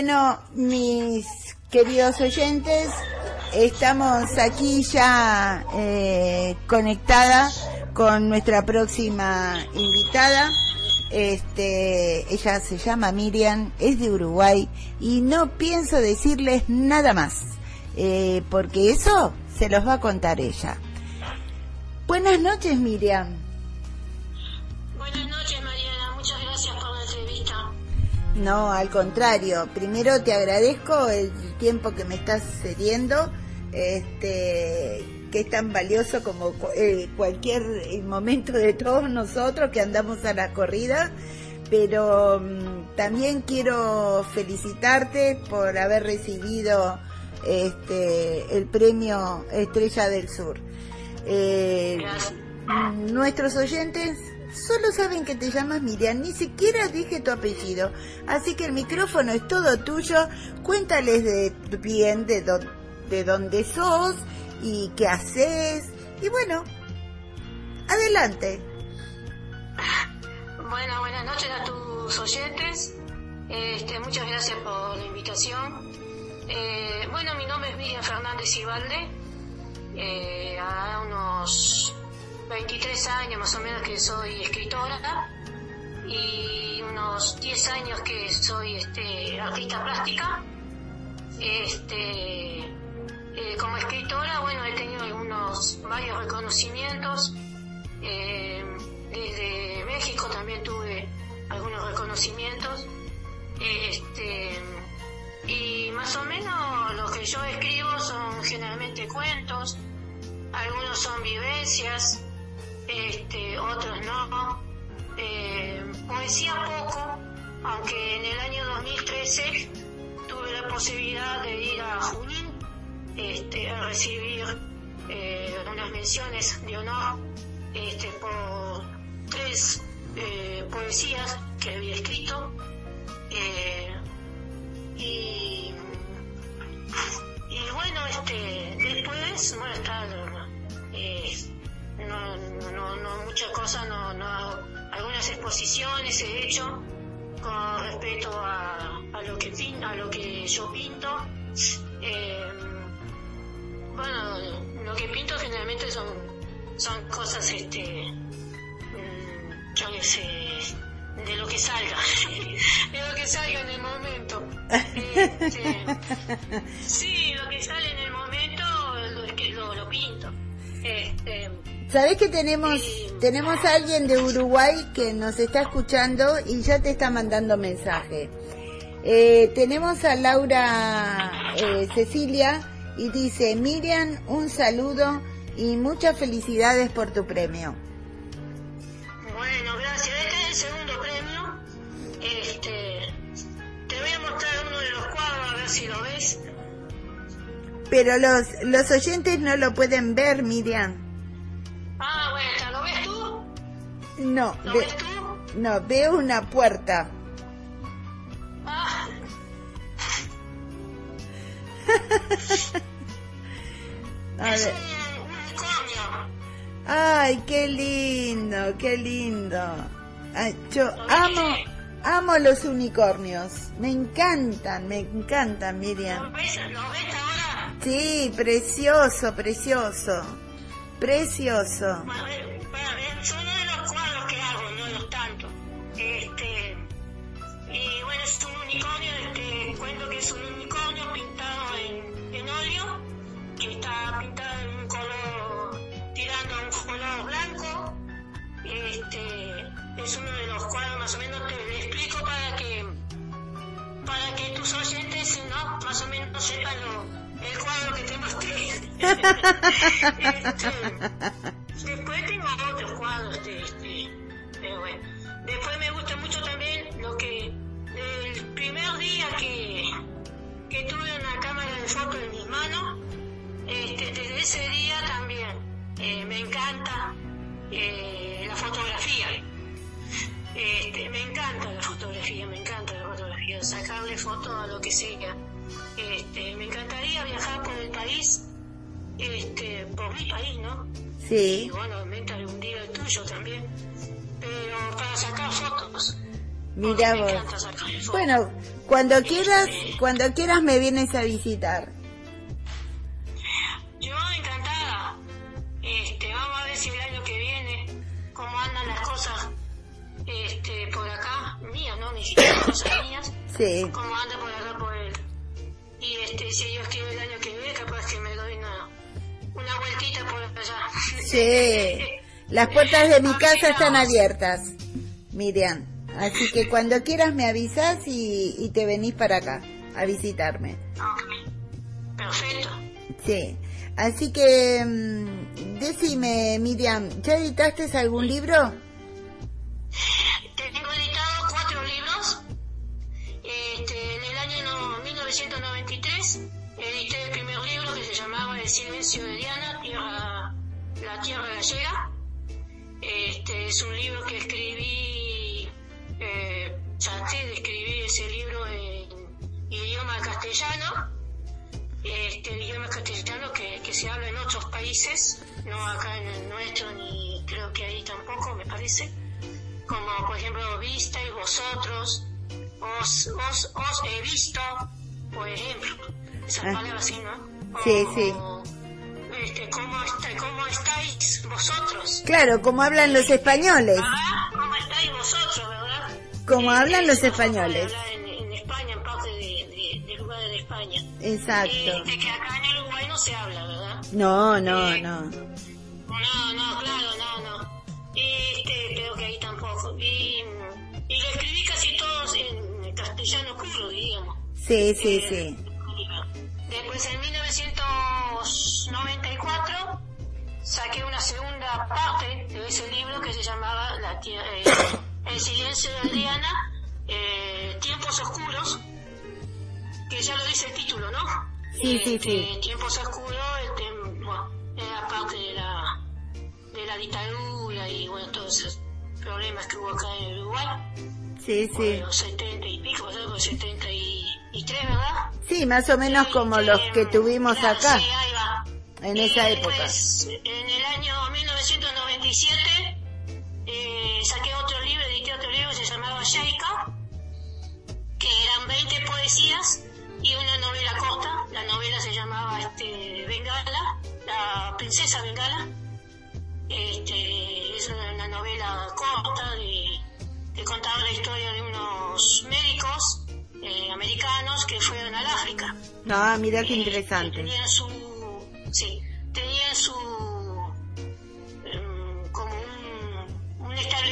Bueno, mis queridos oyentes, estamos aquí ya eh, conectada con nuestra próxima invitada. Este, ella se llama Miriam, es de Uruguay y no pienso decirles nada más, eh, porque eso se los va a contar ella. Buenas noches, Miriam. No, al contrario. Primero te agradezco el tiempo que me estás cediendo, este, que es tan valioso como eh, cualquier eh, momento de todos nosotros que andamos a la corrida. Pero mm, también quiero felicitarte por haber recibido este, el premio Estrella del Sur. Eh, Nuestros oyentes solo saben que te llamas Miriam, ni siquiera dije tu apellido. Así que el micrófono es todo tuyo. Cuéntales de bien de, do- de dónde sos y qué haces. Y bueno, adelante. Bueno, buenas noches a tus oyentes. Este, muchas gracias por la invitación. Eh, bueno, mi nombre es Miriam Fernández Ibalde. Eh, a unos 23 años más o menos que soy escritora y unos 10 años que soy este, artista plástica. Este, eh, como escritora, bueno, he tenido algunos varios reconocimientos. Eh, desde México también tuve algunos reconocimientos. Este, y más o menos lo que yo escribo son generalmente cuentos, algunos son vivencias, este, otros no. Eh, poesía poco, aunque en el año 2013 tuve la posibilidad de ir a Junín este, a recibir eh, unas menciones de honor este, por tres eh, poesías que había escrito. Eh, y, y bueno, este, después, bueno, está, eh, no, no, no, muchas cosas, no, no, algunas exposiciones he hecho con respecto a, a lo que pin- a lo que yo pinto. Eh, bueno, lo que pinto generalmente son, son cosas, este, mm, yo qué sé, de lo que salga, de lo que salga en el momento. Este, sí, lo que sale Sabés que tenemos, tenemos a alguien de Uruguay que nos está escuchando y ya te está mandando mensaje. Eh, tenemos a Laura eh, Cecilia y dice, Miriam, un saludo y muchas felicidades por tu premio. Bueno, gracias. Este es el segundo premio. Este, te voy a mostrar uno de los cuadros a ver si lo ves. Pero los, los oyentes no lo pueden ver, Miriam. No, ¿Lo ve- ves tú? no, veo una puerta. Ah, A es ver. un. Ay, qué lindo, qué lindo. Ay, yo amo, amo los unicornios. Me encantan, me encantan, ¿Lo Miriam. Sí, precioso, precioso. Precioso. Es un unicornio pintado en, en óleo, que está pintado en un color, tirando a un color blanco. Este, es uno de los cuadros, más o menos te lo explico para que, para que tus oyentes, ¿no? Más o menos sepan lo, el cuadro que te mostré. Este, Después tengo otros cuadros este, pero bueno. Después me gusta mucho también lo que el primer día que, que tuve una cámara de fotos en mis manos, este, desde ese día también eh, me encanta eh, la fotografía. Este, me encanta la fotografía, me encanta la fotografía, sacarle fotos a lo que sea. Este, me encantaría viajar por el país, este, por mi país, ¿no? Sí. Y bueno, obviamente algún día el tuyo también. Pero para sacar fotos. Mira vos. Bueno, cuando quieras, cuando quieras me vienes a visitar. Yo encantada. Este, vamos a ver si el año que viene, cómo andan las cosas este, por acá, mías, ¿no? Siquiera cosas mías. Sí. Cómo anda por acá por el... Y este, si Dios quiere el año que viene, capaz que me doy una, una vueltita por allá. Sí. Las puertas de mi casa están abiertas, Miriam. Así que cuando quieras me avisas y, y te venís para acá a visitarme. Perfecto. Sí. Así que mm, decime, Miriam, ¿ya editaste algún libro? Tengo editado cuatro libros. Este, en el año no- 1993 edité el primer libro que se llamaba El silencio de Diana, tierra, La Tierra Gallega. Este, es un libro que escribí, traté de escribir ese libro en idioma castellano. Este, idioma castellano que, que se habla en otros países, no acá en el nuestro, ni creo que ahí tampoco, me parece como por ejemplo visteis vosotros, os, os, os he visto, por ejemplo, esas Ah. palabras así, ¿no? Sí, O- sí. Este, ¿cómo, está, ¿Cómo estáis vosotros? Claro, como hablan los españoles. ¿Verdad? ¿Cómo estáis vosotros? Como Eh, hablan los españoles. En, en España, en parte de, de, de lugares de España. Exacto. Este, que acá en Uruguay no se habla, ¿verdad? No, no, no. No, no, claro, no, no. Este, creo que ahí tampoco. Y, y lo escribí casi todos en castellano puro, diríamos. Sí, sí, sí. Después en 1994 saqué una segunda parte de ese libro que se llamaba La tie- eh, El silencio de Adriana, eh, Tiempos Oscuros, que ya lo dice el título, ¿no? Sí, sí, Este, sí. Tiempos Oscuros, este, bueno, era parte de la, de la dictadura y bueno, todos esos problemas que hubo acá en Uruguay, Sí, sí. los 70 y pico, algo de 73, ¿verdad? Sí, más o menos como los que tuvimos Claro, acá Sí, ahí va. en Y esa época. en el año 1997, eh, saqué otro libro, edité otro libro que se llamaba Sheika, que eran 20 poesías y una novela corta. La novela se llamaba este, Bengala, la princesa Bengala. Este, es una, una novela corta de, que contaba la historia de unos médicos eh, americanos que fueron al África. Ah, mira qué Eh, interesante. Tenían su, sí, tenían su,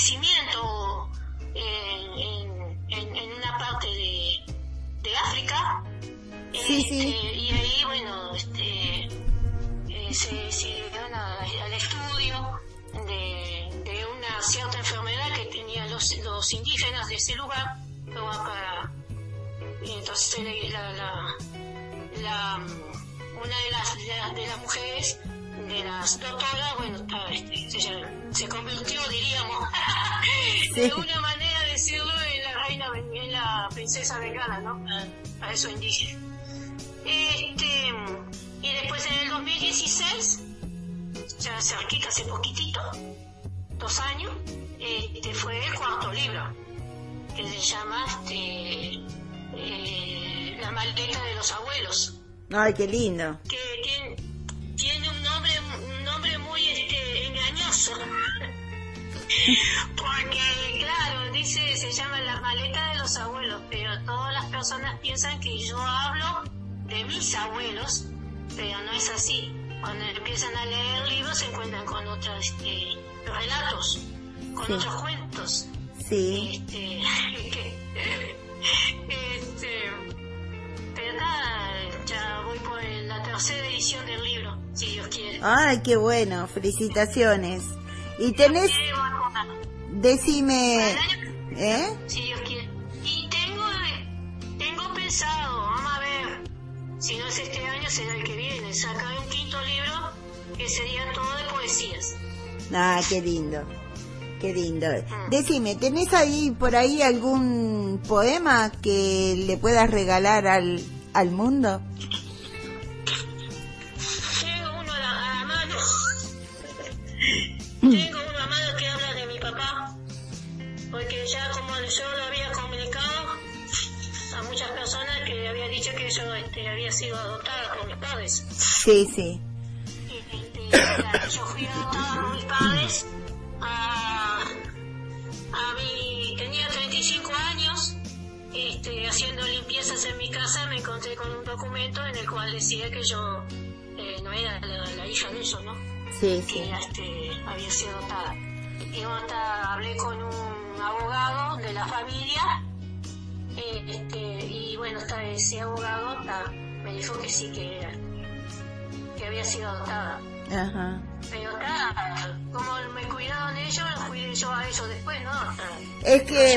un establecimiento en, en, en- una parte de, de África. Sí, sí. Este, Y ahí, bueno, este, eh, se, se dieron a- al estudio de, de una cierta enfermedad que tenían los, los indígenas de ese lugar, y entonces la, la, la, una de las, de, las- de las mujeres, de las doctoras, bueno, se, se convirtió, diríamos, Sí. de una manera de decirlo, en la reina, en la princesa bengala, ¿no? A, a eso indígena. Este, y después en el 2016, ya cerquita, hace poquitito, dos años, este fue el cuarto libro, que se llama este, eh, La maleta de los abuelos, Ay, qué lindo. que Porque, claro, dice, se llama La maleta de los abuelos, pero todas las personas piensan que yo hablo de mis abuelos, pero no es así. Cuando empiezan a leer el libro se encuentran con otros este, relatos, con Sí. otros cuentos. Sí. Este, este, pero nada, ya voy por la tercera edición del libro, si Dios quiere. Ay, qué bueno. Felicitaciones. Y tenés, Sí, bueno, decime, ¿Eh? Si Dios quiere. Y tengo, tengo pensado, vamos a ver, si no es este año, será el que viene, sacar un quinto libro que sería todo de poesías. Ah, qué lindo. Qué lindo. Mm. Decime, ¿tenés ahí por ahí algún poema que le puedas regalar al, al mundo? Tengo uno a la, a la mano. Ya como yo lo había comunicado a muchas personas que había dicho que yo este, había sido adoptada por mis padres. Sí, sí. Y, este, yo fui adoptada por mis padres a, a mi, tenía 35 años, este, haciendo limpiezas en mi casa me encontré con un documento en el cual decía que yo eh, no era la, la hija de ellos, ¿no? Sí, sí. que este, había sido adoptada. Y yo hasta hablé con un abogado de la familia eh, este, y bueno, ese abogado me dijo que sí, que, que había sido adoptada. Ajá. Pero está, como me cuidaron ellos, los cuidé yo a ellos después, ¿no? Es que,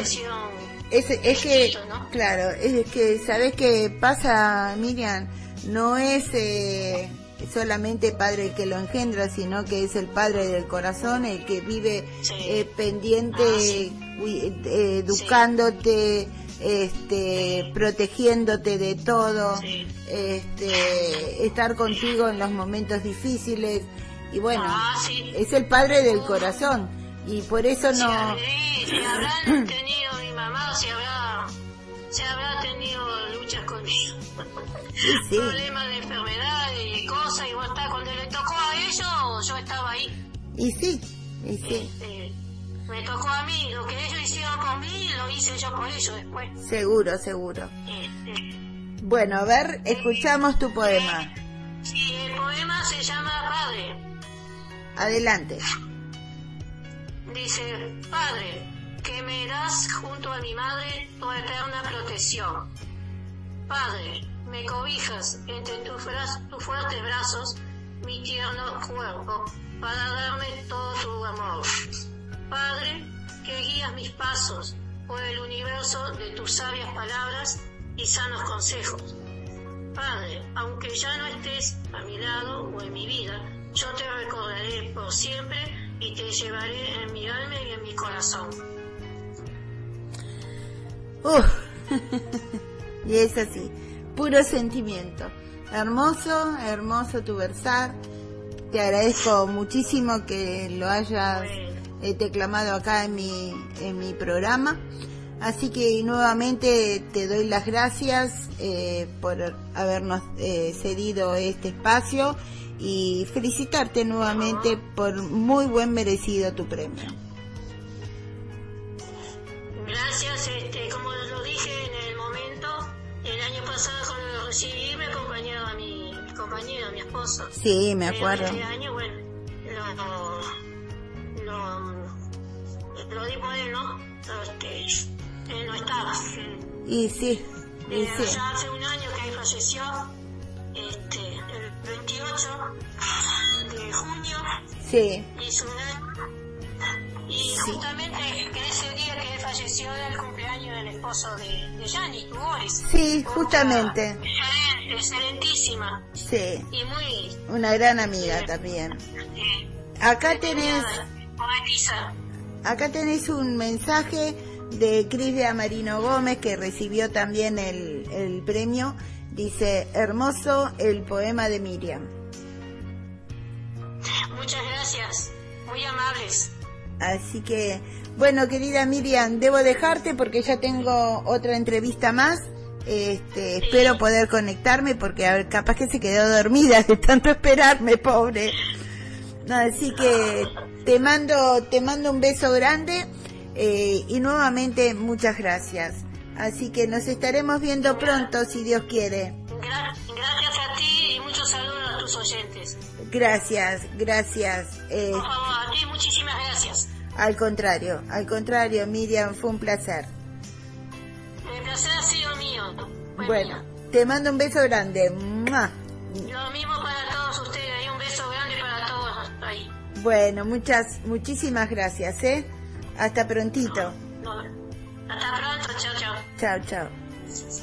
es, que, claro, es que, ¿sabes qué pasa, Miriam? No es eh, solamente padre el que lo engendra, sino que es el padre del corazón, el que vive Sí. eh, pendiente, Ah, sí. eh, educándote, este, protegiéndote de todo, este, estar contigo en los momentos difíciles y bueno, Ah, es el padre del corazón y por eso no, si habrán tenido mi mamá, si habrá, si habrá tenido luchas conmigo. sí, Problemas de enfermedad y sí, y sí, Este, me tocó a mí, lo que ellos hicieron por mí, lo hice yo por ellos después. seguro, seguro. Este, Bueno, a ver, escuchamos tu poema. sí, el poema se llama Padre. Adelante. Dice, Padre, que me das junto a mi madre tu eterna protección. Padre, me cobijas entre tus, tus fuertes brazos mi tierno cuerpo para darme todo tu amor. Padre, que guías mis pasos por el universo de tus sabias palabras y sanos consejos. Padre, aunque ya no estés a mi lado o en mi vida, yo te recordaré por siempre y te llevaré en mi alma y en mi corazón. Uf. y es así, puro sentimiento. Hermoso, hermoso tu versar. Te agradezco muchísimo que lo hayas eh, declamado acá en mi, en mi programa. Así que nuevamente te doy las gracias eh, por habernos eh, cedido este espacio y felicitarte nuevamente por muy buen merecido tu premio. Gracias, este, como lo dije en el momento, el año pasado recibí me acompañaba a mi compañero, mi esposo. Sí, me Pero acuerdo. Este año, bueno, lo, lo, lo di por él, ¿no? Este, él no estaba. Y sí, y Eh, sí. Ya hace un año que él falleció, este, el 28 de junio, Sí, un año. Y justamente en ese día que él falleció era el cumpleaños del esposo de, de Boris. sí, justamente. Excelentísima. Sí, Y muy... una gran amiga también. eh, Acá tenés, Poetisa. acá tenés un mensaje de Cris de Amarino Gómez que recibió también el, el premio. Dice, hermoso el poema de Miriam. Muchas gracias. Muy amables. Así que, bueno, querida Miriam, debo dejarte porque ya tengo otra entrevista más. Este, espero poder conectarme porque a ver, capaz que se quedó dormida de tanto esperarme, pobre. Así que te mando, te mando un beso grande eh, y nuevamente muchas gracias. Así que nos estaremos viendo pronto si Dios quiere. Gra- gracias a ti y muchos saludos a tus oyentes. Gracias, gracias. Eh, Por favor, a ti muchísimas gracias. al contrario, al contrario, Miriam, fue un placer. El placer ha sido mío. Bueno, te mando un beso grande. ¡Mua! Lo mismo para todos ustedes y un beso grande para todos ahí. Bueno, muchas, muchísimas gracias, ¿eh? Hasta prontito. No, Hasta pronto, chao, chao. Chao, chao.